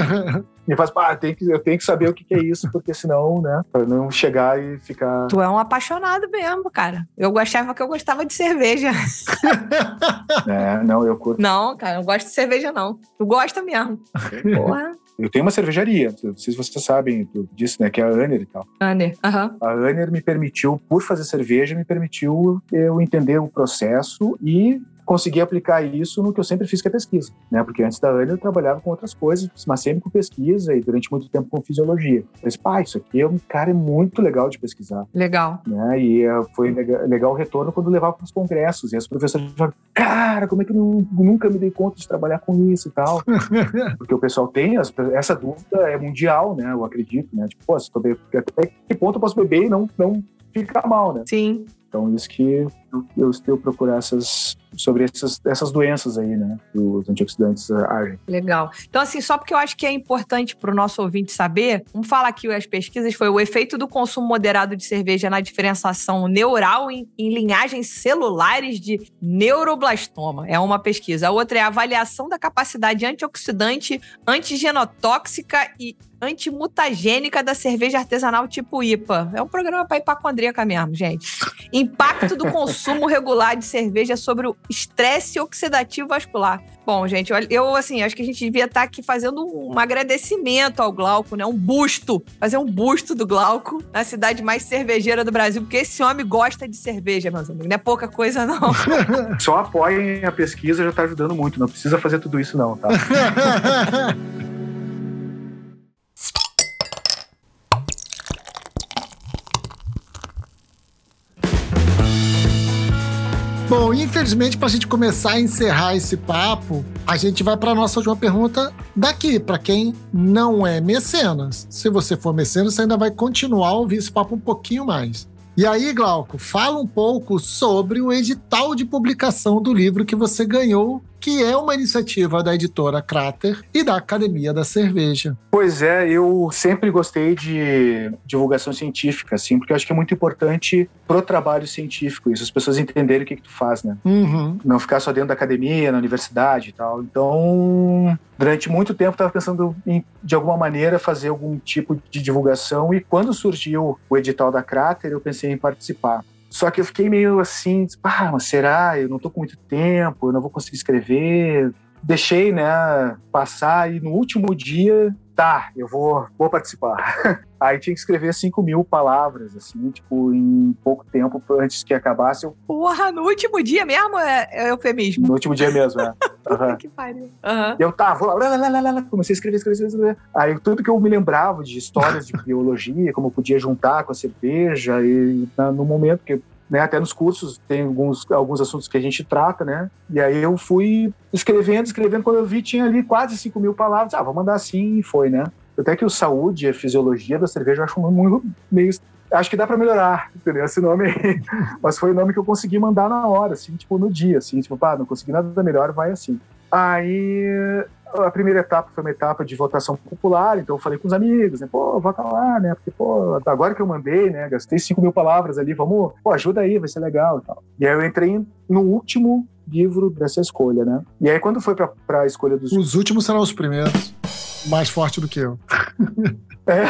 me faz, pá, tem que, eu tenho que saber o que, que, é isso, porque senão, né, pra não chegar e ficar.
Tu é um apaixonado mesmo, cara. Eu achava que eu gostava de cerveja.
é, não, eu curto.
Não, cara, não gosto de cerveja, não. Tu gosta mesmo. Porra.
Eu tenho uma cervejaria, não sei se vocês sabem disso, né? Que é a Anner e tal.
Anner, aham.
A Anner me permitiu, por fazer cerveja, me permitiu eu entender o processo e conseguir aplicar isso no que eu sempre fiz, que é pesquisa, né? Porque antes da Ana eu trabalhava com outras coisas, mas sempre com pesquisa e durante muito tempo com fisiologia. Eu disse, pá, isso aqui é um cara muito legal de pesquisar.
Legal.
Né? E uh, foi legal, legal, o retorno quando levava para os congressos. E as professoras falavam, cara, como é que eu nunca me dei conta de trabalhar com isso e tal? Porque o pessoal tem, essa dúvida é mundial, né? Eu acredito, né? Tipo, pô, se tô até que ponto eu posso beber e não, não ficar mal, né?
Sim.
Então, isso que eu, eu, procurar essas, sobre essas, essas doenças aí, né? Os antioxidantes agem.
Legal. Então, assim, só porque eu acho que é importante para o nosso ouvinte saber, vamos falar aqui as pesquisas, foi o efeito do consumo moderado de cerveja na diferenciação neural em, em linhagens celulares de neuroblastoma. É uma pesquisa. A outra é a avaliação da capacidade antioxidante, antigenotóxica e antimutagênica da cerveja artesanal tipo IPA. É um programa para hipacondríaca mesmo, gente. Impacto do consumo regular de cerveja sobre o estresse oxidativo vascular. Bom, gente, eu assim, acho que a gente devia estar tá aqui fazendo um agradecimento ao Glauco, né? Um busto, fazer um busto do Glauco na cidade mais cervejeira do Brasil, porque esse homem gosta de cerveja, meus amigos. Não é pouca coisa, não.
Só apoiem a pesquisa, já está ajudando muito. Não precisa fazer tudo isso, não, tá?
Bom, infelizmente, para a gente começar a encerrar esse papo, a gente vai para a nossa última pergunta daqui, para quem não é mecenas. Se você for mecenas, você ainda vai continuar a ouvir esse papo um pouquinho mais. E aí, Glauco, fala um pouco sobre o edital de publicação do livro que você ganhou que é uma iniciativa da editora Crater e da Academia da Cerveja.
Pois é, eu sempre gostei de divulgação científica, assim, porque eu acho que é muito importante pro trabalho científico isso, as pessoas entenderem o que, que tu faz, né?
Uhum.
Não ficar só dentro da academia, na universidade e tal. Então, durante muito tempo, estava pensando em, de alguma maneira, fazer algum tipo de divulgação e quando surgiu o edital da Crater, eu pensei em participar. Só que eu fiquei meio assim, ah, mas será? Eu não tô com muito tempo, eu não vou conseguir escrever. Deixei, né, passar e no último dia, tá, eu vou, vou participar. Aí tinha que escrever 5 mil palavras, assim, tipo, em pouco tempo antes que acabasse. Eu...
Porra, no último dia mesmo é, é eufemismo?
No último dia mesmo, é.
Uhum. que pariu. Uhum.
Eu tava, lá, lá, lá, lá, comecei a escrever, escrever, escrever. Aí tudo que eu me lembrava de histórias de biologia, como eu podia juntar com a cerveja, e no momento que né, até nos cursos tem alguns, alguns assuntos que a gente trata, né? E aí eu fui escrevendo, escrevendo, quando eu vi tinha ali quase 5 mil palavras. Ah, vou mandar assim e foi, né? Até que o saúde, a fisiologia da cerveja eu acho muito meio. Acho que dá para melhorar, entendeu? Esse nome aí. Mas foi o nome que eu consegui mandar na hora, assim, tipo, no dia, assim, tipo, pá, não consegui nada melhor, vai assim. Aí a primeira etapa foi uma etapa de votação popular, então eu falei com os amigos, né? Pô, vota lá, né? Porque, pô, agora que eu mandei, né? Gastei 5 mil palavras ali, vamos, pô, ajuda aí, vai ser legal e tal. E aí eu entrei no último livro dessa escolha, né? E aí quando foi pra, pra escolha dos.
Os últimos serão os primeiros. Mais forte do que eu.
É,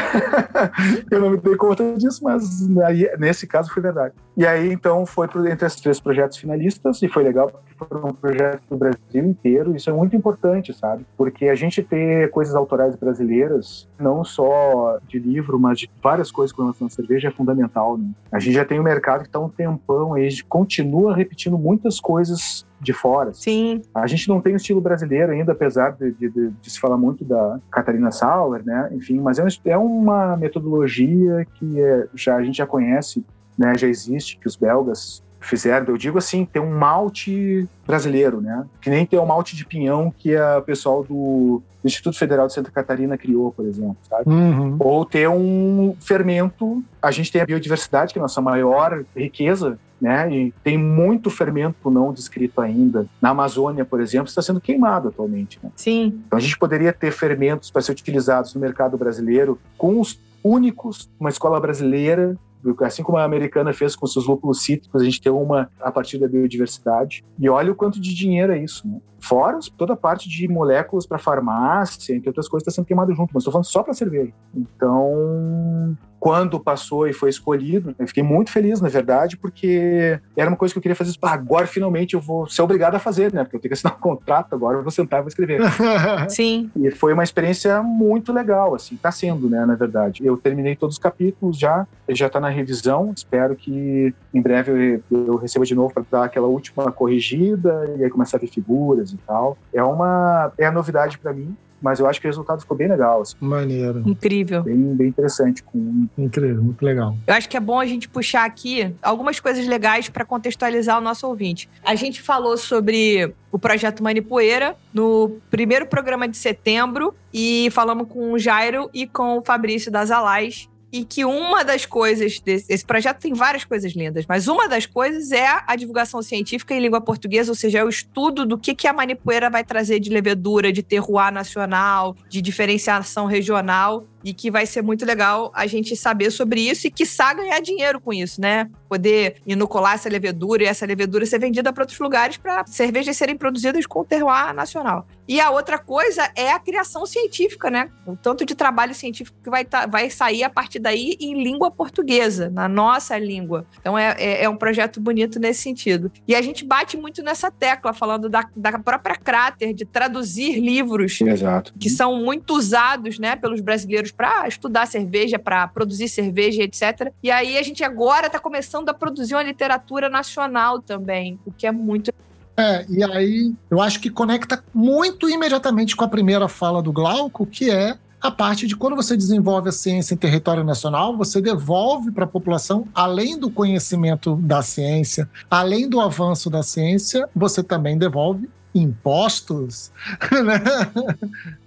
eu não me dei conta disso, mas aí, nesse caso foi verdade. E aí, então, foi entre esses três projetos finalistas, e foi legal, porque foram um projeto do Brasil inteiro. Isso é muito importante, sabe? Porque a gente ter coisas autorais brasileiras, não só de livro, mas de várias coisas com relação à cerveja, é fundamental, né? A gente já tem um mercado que está um tempão aí, continua repetindo muitas coisas de fora.
Sim.
A gente não tem o estilo brasileiro ainda, apesar de, de, de, de se falar muito da Catarina Sauer, né? Enfim, mas é, é uma metodologia que é, já a gente já conhece, né? Já existe, que os belgas fizeram. Eu digo assim, tem um malte brasileiro, né? Que nem tem o malte de pinhão que o pessoal do Instituto Federal de Santa Catarina criou, por exemplo, sabe?
Uhum.
Ou ter um fermento. A gente tem a biodiversidade, que é a nossa maior riqueza, né? E tem muito fermento não descrito ainda. Na Amazônia, por exemplo, está sendo queimado atualmente. Né?
Sim.
Então a gente poderia ter fermentos para ser utilizados no mercado brasileiro com os únicos, uma escola brasileira assim como a americana fez com seus lúpulos cítricos, a gente tem uma a partir da biodiversidade. E olha o quanto de dinheiro é isso, né? Fora toda a parte de moléculas para farmácia, entre outras coisas, está sendo queimado junto, mas estou falando só para cerveja. Então, quando passou e foi escolhido, eu fiquei muito feliz, na verdade, porque era uma coisa que eu queria fazer. Ah, agora, finalmente, eu vou ser obrigado a fazer, né? Porque eu tenho que assinar um contrato, agora eu vou sentar e vou escrever.
Sim.
E foi uma experiência muito legal, assim, tá sendo, né, na verdade. Eu terminei todos os capítulos já, já tá na revisão, espero que em breve eu, eu receba de novo para dar aquela última corrigida e aí começar a ver figuras e tal. É uma é a novidade para mim, mas eu acho que o resultado ficou bem legal. Assim.
Maneiro.
Incrível.
Bem, bem interessante. Com...
Incrível, muito legal.
Eu acho que é bom a gente puxar aqui algumas coisas legais para contextualizar o nosso ouvinte. A gente falou sobre o projeto Manipoeira no primeiro programa de setembro e falamos com o Jairo e com o Fabrício das Alais e que uma das coisas desse esse projeto tem várias coisas lindas, mas uma das coisas é a divulgação científica em língua portuguesa, ou seja, é o estudo do que, que a manipoeira vai trazer de levedura, de terroir nacional, de diferenciação regional e que vai ser muito legal a gente saber sobre isso e, quiçá, ganhar dinheiro com isso, né? Poder inocular essa levedura e essa levedura ser vendida para outros lugares para cervejas serem produzidas com terroir nacional. E a outra coisa é a criação científica, né? O tanto de trabalho científico que vai, tá, vai sair a partir daí em língua portuguesa, na nossa língua. Então é, é, é, um projeto bonito nesse sentido. E a gente bate muito nessa tecla, falando da, da própria Crater, de traduzir livros
Exato.
que são muito usados né, pelos brasileiros para estudar cerveja, para produzir cerveja, etc. E aí a gente agora está começando a produzir uma literatura nacional também, o que é muito
é, e aí eu acho que conecta muito imediatamente com a primeira fala do Glauco, que é a parte de quando você desenvolve a ciência em território nacional, você devolve para a população, além do conhecimento da ciência, além do avanço da ciência, você também devolve impostos, né?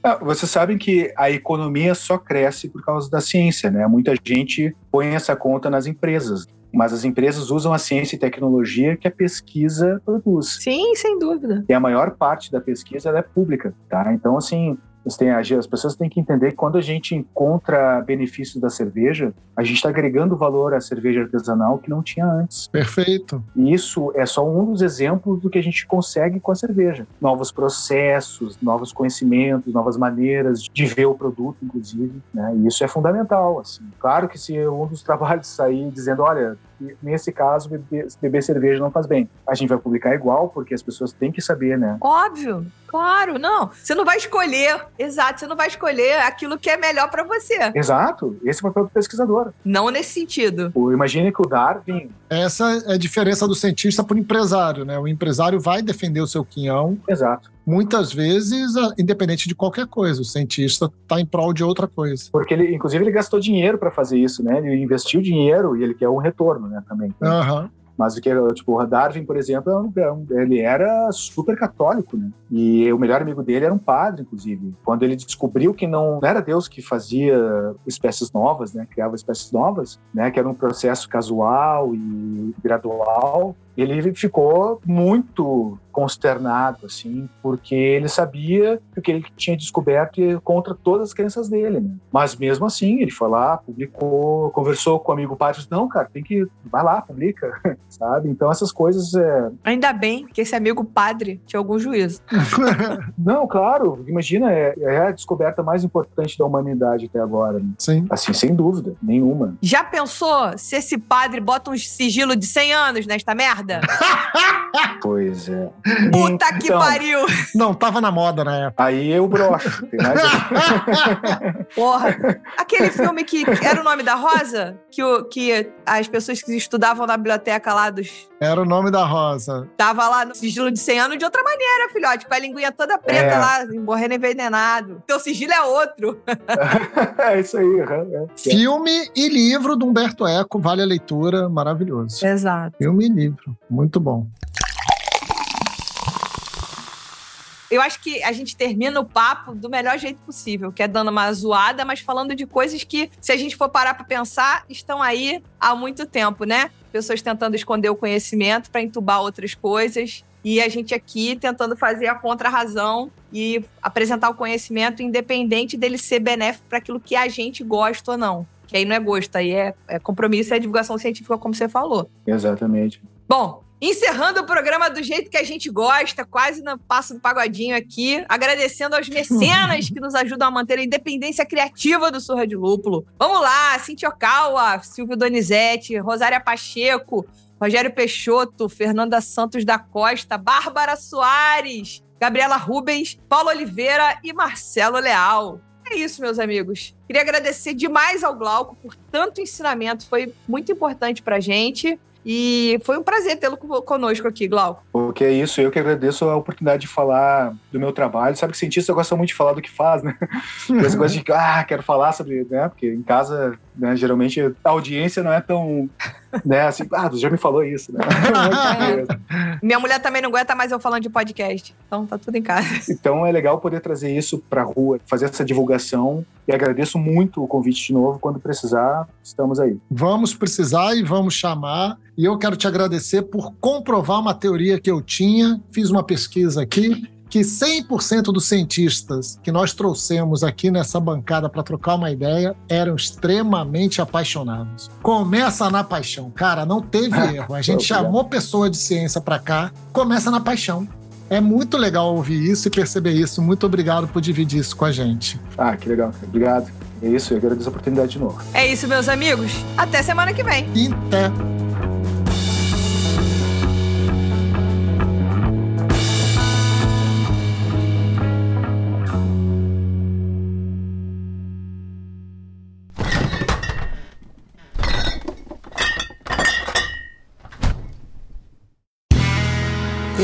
Ah, Vocês sabem que a economia só cresce por causa da ciência, né? Muita gente põe essa conta nas empresas, mas as empresas usam a ciência e tecnologia que a pesquisa produz.
Sim, sem dúvida.
E a maior parte da pesquisa ela é pública, tá? Então, assim, você tem, as pessoas têm que entender que quando a gente encontra benefícios da cerveja, a gente está agregando valor à cerveja artesanal que não tinha antes.
Perfeito.
E isso é só um dos exemplos do que a gente consegue com a cerveja. Novos processos, novos conhecimentos, novas maneiras de ver o produto, inclusive. Né? E isso é fundamental. Assim. Claro que se um dos trabalhos sair dizendo, olha, nesse caso, beber, beber cerveja não faz bem. A gente vai publicar igual, porque as pessoas têm que saber, né?
Óbvio, claro, não. Você não vai escolher, exato, você não vai escolher aquilo que é melhor para você.
Exato, esse é o papel do pesquisador.
Não nesse sentido.
Imagine que o Darwin.
Essa é a diferença do cientista para o empresário, né? O empresário vai defender o seu quinhão.
Exato.
Muitas vezes, independente de qualquer coisa, o cientista está em prol de outra coisa.
Porque ele, inclusive, ele gastou dinheiro para fazer isso, né? Ele investiu dinheiro e ele quer um retorno, né? Também.
Uhum.
Mas o que, tipo, o Darwin, por exemplo, ele era super católico, né? E o melhor amigo dele era um padre, inclusive. Quando ele descobriu que não era Deus que fazia espécies novas, né? Criava espécies novas, né? Que era um processo casual e gradual. Ele ficou muito consternado, assim, porque ele sabia que o que ele tinha descoberto ia contra todas as crenças dele, né? Mas mesmo assim, ele foi lá, publicou, conversou com o amigo padre, disse, não, cara, tem que, vai lá, publica, sabe? Então essas coisas... É...
Ainda bem que esse amigo padre tinha algum juízo.
não, claro, imagina, é, é, a descoberta mais importante da humanidade até agora. Né?
Sim.
Assim, sem dúvida, nenhuma.
Já pensou se esse padre bota um sigilo de 100 anos nesta merda?
pois é.
Puta então, que pariu!
Não, tava na moda na época.
Aí eu broxo.
Porra! Aquele filme que era o nome da Rosa? Que, o, que as pessoas que estudavam na biblioteca lá dos.
Era o nome da Rosa.
Tava lá no sigilo de 100 anos de outra maneira, filhote. Com a linguinha toda preta é. lá, morrendo envenenado. Teu sigilo é outro.
é isso aí. É.
Filme e livro do Humberto Eco, vale a leitura, maravilhoso.
Exato.
Filme e livro, muito bom.
eu acho que a gente termina o papo do melhor jeito possível, que é dando uma zoada, mas falando de coisas que, se a gente for parar para pensar, estão aí há muito tempo, né? Pessoas tentando esconder o conhecimento para entubar outras coisas. E a gente aqui tentando fazer a contra-razão e apresentar o conhecimento independente dele ser benéfico para aquilo que a gente gosta ou não. Que aí não é gosto, aí é, é compromisso, é divulgação científica, como você falou.
Exatamente.
Bom, Encerrando o programa do jeito que a gente gosta, quase no passo do pagodinho aqui, agradecendo aos mecenas que nos ajudam a manter a independência criativa do Surra de Lúpulo. Vamos lá, Cintia Okawa, Silvio Donizete, Rosária Pacheco, Rogério Peixoto, Fernanda Santos da Costa, Bárbara Soares, Gabriela Rubens, Paulo Oliveira e Marcelo Leal. É isso, meus amigos. Queria agradecer demais ao Glauco por tanto ensinamento, foi muito importante pra gente. E foi um prazer tê-lo conosco aqui, Glauco.
O que é isso, eu que agradeço a oportunidade de falar do meu trabalho. Sabe que cientista gosta muito de falar do que faz, né? Gosta de, ah, quero falar sobre, né? Porque em casa né? Geralmente a audiência não é tão, né, assim, ah, você já me falou isso, né?
Minha mulher também não aguenta mais eu falando de podcast. Então tá tudo em casa.
Então é legal poder trazer isso pra rua, fazer essa divulgação. E agradeço muito o convite de novo. Quando precisar, estamos aí.
Vamos precisar e vamos chamar. E eu quero te agradecer por comprovar uma teoria que eu tinha. Fiz uma pesquisa aqui que 100% dos cientistas que nós trouxemos aqui nessa bancada para trocar uma ideia eram extremamente apaixonados. Começa na paixão. Cara, não teve erro. A gente chamou pessoa de ciência para cá, começa na paixão. É muito legal ouvir isso e perceber isso. Muito obrigado por dividir isso com a gente.
Ah, que legal. Obrigado. É isso, eu agradeço a oportunidade de novo.
É isso, meus amigos. Até semana que vem.
Até.